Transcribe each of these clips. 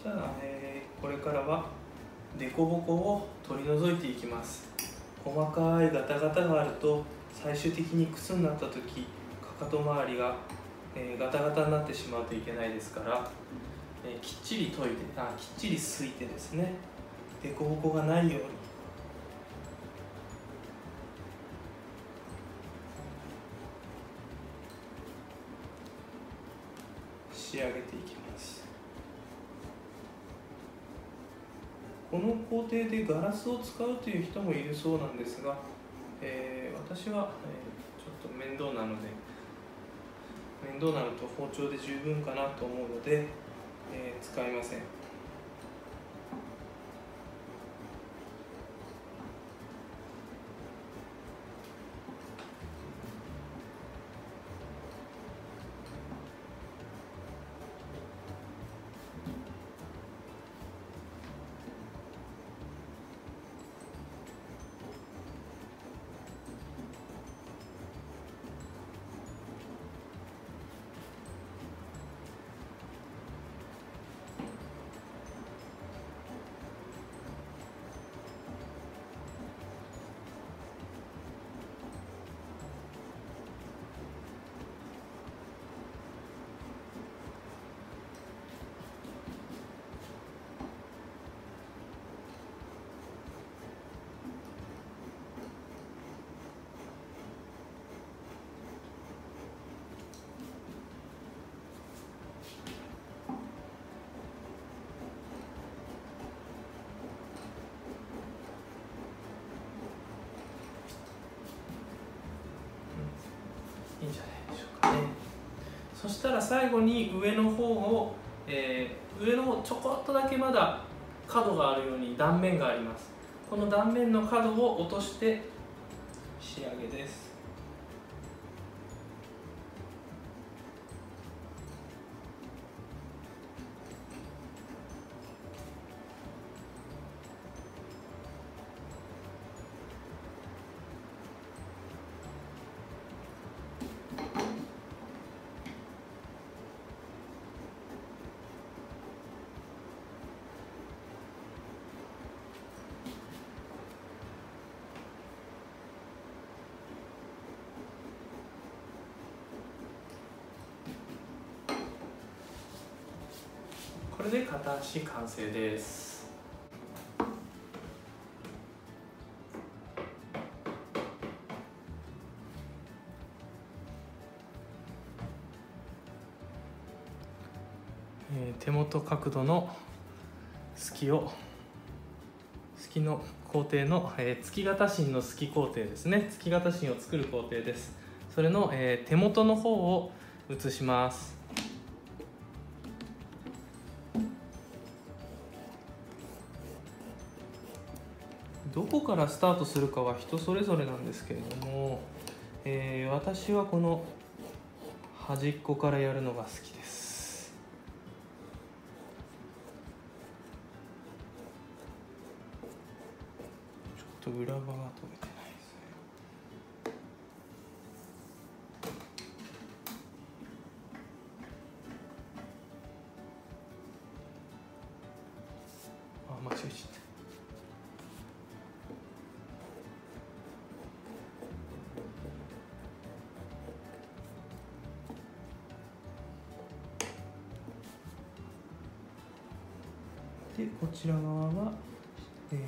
したら、えーこれからは凸凹を取り除いていきます。細かいガタガタがあると最終的に靴になった時かかと周りが、えーガタガタになってしまうといけないですから、えーきっちり研いであきっちりすいてですね凸凹がないように。仕上げていきます。この工程でガラスを使うという人もいるそうなんですが、えー私は、えちょっと面倒なので面倒なのと包丁で十分かなと思うので、えー使いません。そしたら最後に上の方を、えー上の方ちょこっとだけまだ角があるように断面があります。この断面の角を落として仕上げです。これで片足完成です。えー手元角度の隙を隙の工程の、えー月型芯の隙工程ですね。月型芯を作る工程です。それの、えー手元の方を写します。からスタートするかは人それぞれなんですけれども、えー私はこの端っこからやるのが好きです。ちょっと裏側が取れてないですね。あ間違えちゃった。でこちら側は、えー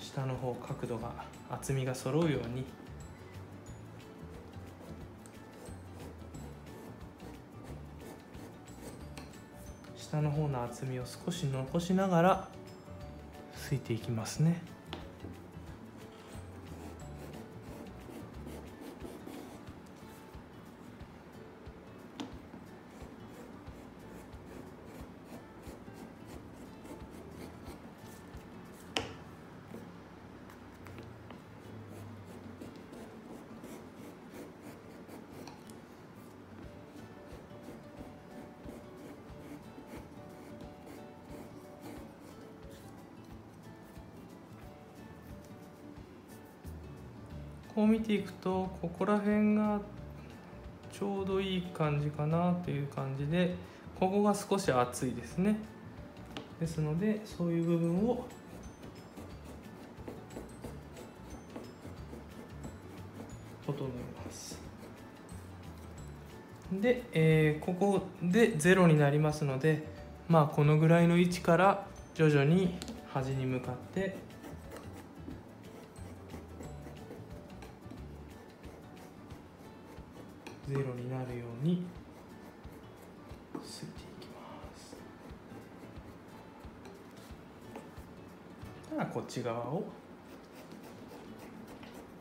下の方角度が厚みが揃うように。下の方の厚みを少し残しながらすいていきますね。こう見ていくとここら辺がちょうどいい感じかなという感じでここが少し厚いですね。ですのでそういう部分を整えます。で、えー、ここで0になりますのでまあこのぐらいの位置から徐々に端に向かってゼロになるようにすいていきます。ではこっち側を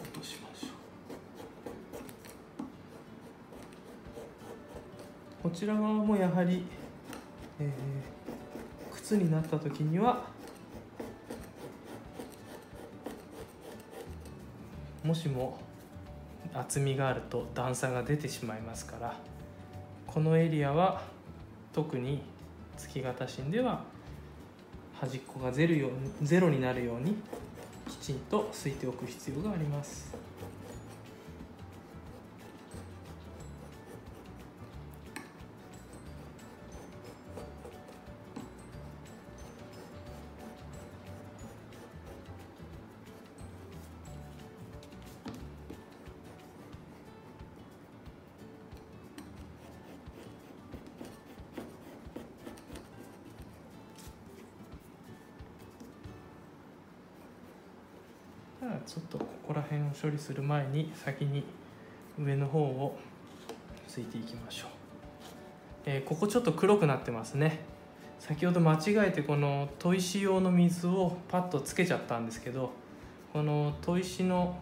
落としましょう。こちら側もやはり、えー、靴になった時にはもしも厚みがあると段差が出てしまいますからこのエリアは特に月型芯では端っこがゼロよゼロになるようにきちんとすいておく必要があります。ちょっとここら辺を処理する前に先に上の方をついていきましょう、えー、ここちょっと黒くなってますね。先ほど間違えてこの砥石用の水をパッとつけちゃったんですけどこの砥石の、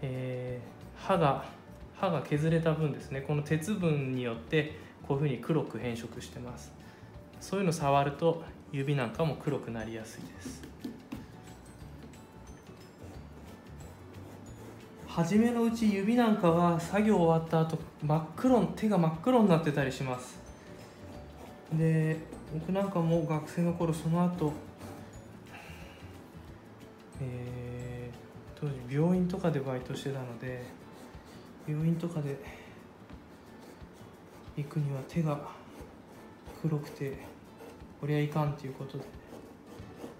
えー、刃が刃が削れた分ですね。この鉄分によってこういうふうに黒く変色してます。そういうの触ると指なんかも黒くなりやすいです。初めのうち指なんかは作業終わった後真っ黒手が真っ黒になってたりします。で僕なんかも学生の頃その後、えー、当時病院とかでバイトしてたので病院とかで行くには手が黒くてこりゃいかんということで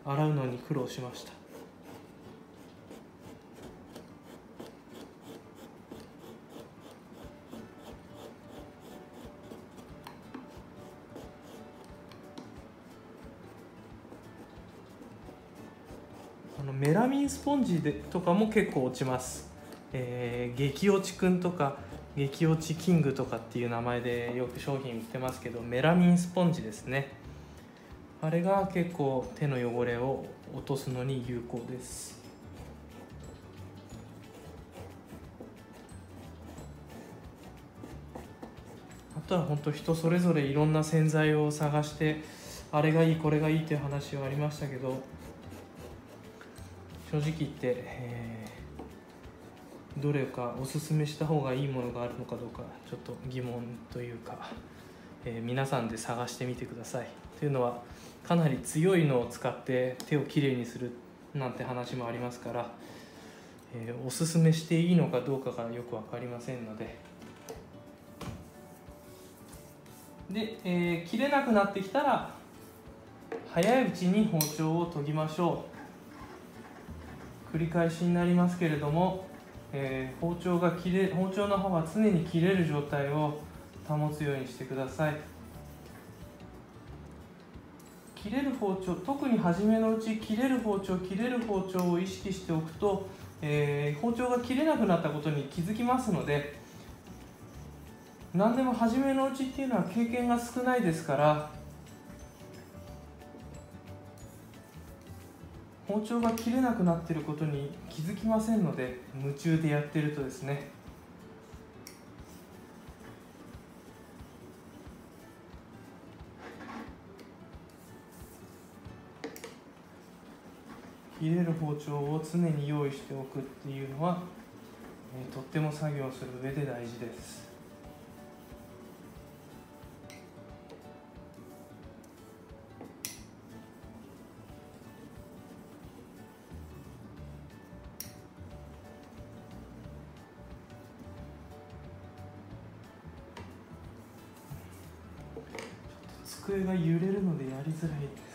洗うのに苦労しました。スポンジでとかも結構落ちます、えー、激落ちくんとか激落ちキングとかっていう名前でよく商品売ってますけどメラミンスポンジですね。あれが結構手の汚れを落とすのに有効です。あとは本当人それぞれいろんな洗剤を探してあれがいいこれがいいっていう話はありましたけど正直言って、えー、どれかおすすめした方がいいものがあるのかどうかちょっと疑問というか、えー、皆さんで探してみてください。というのはかなり強いのを使って手をきれいにするなんて話もありますから、えー、おすすめしていいのかどうかがよく分かりませんので。で、えー、切れなくなってきたら早いうちに包丁を研ぎましょう。繰り返しになりますけれども、えー、包丁が切れ包丁の刃は常に切れる状態を保つようにしてください。切れる包丁特に初めのうち切れる包丁切れる包丁を意識しておくと、えー、包丁が切れなくなったことに気づきますので何でも初めのうちっていうのは経験が少ないですから包丁が切れなくなっていることに気づきませんので夢中でやってるとですね切れる包丁を常に用意しておくっていうのは、えー、とっても作業する上で大事です。机が揺れるのでやりづらい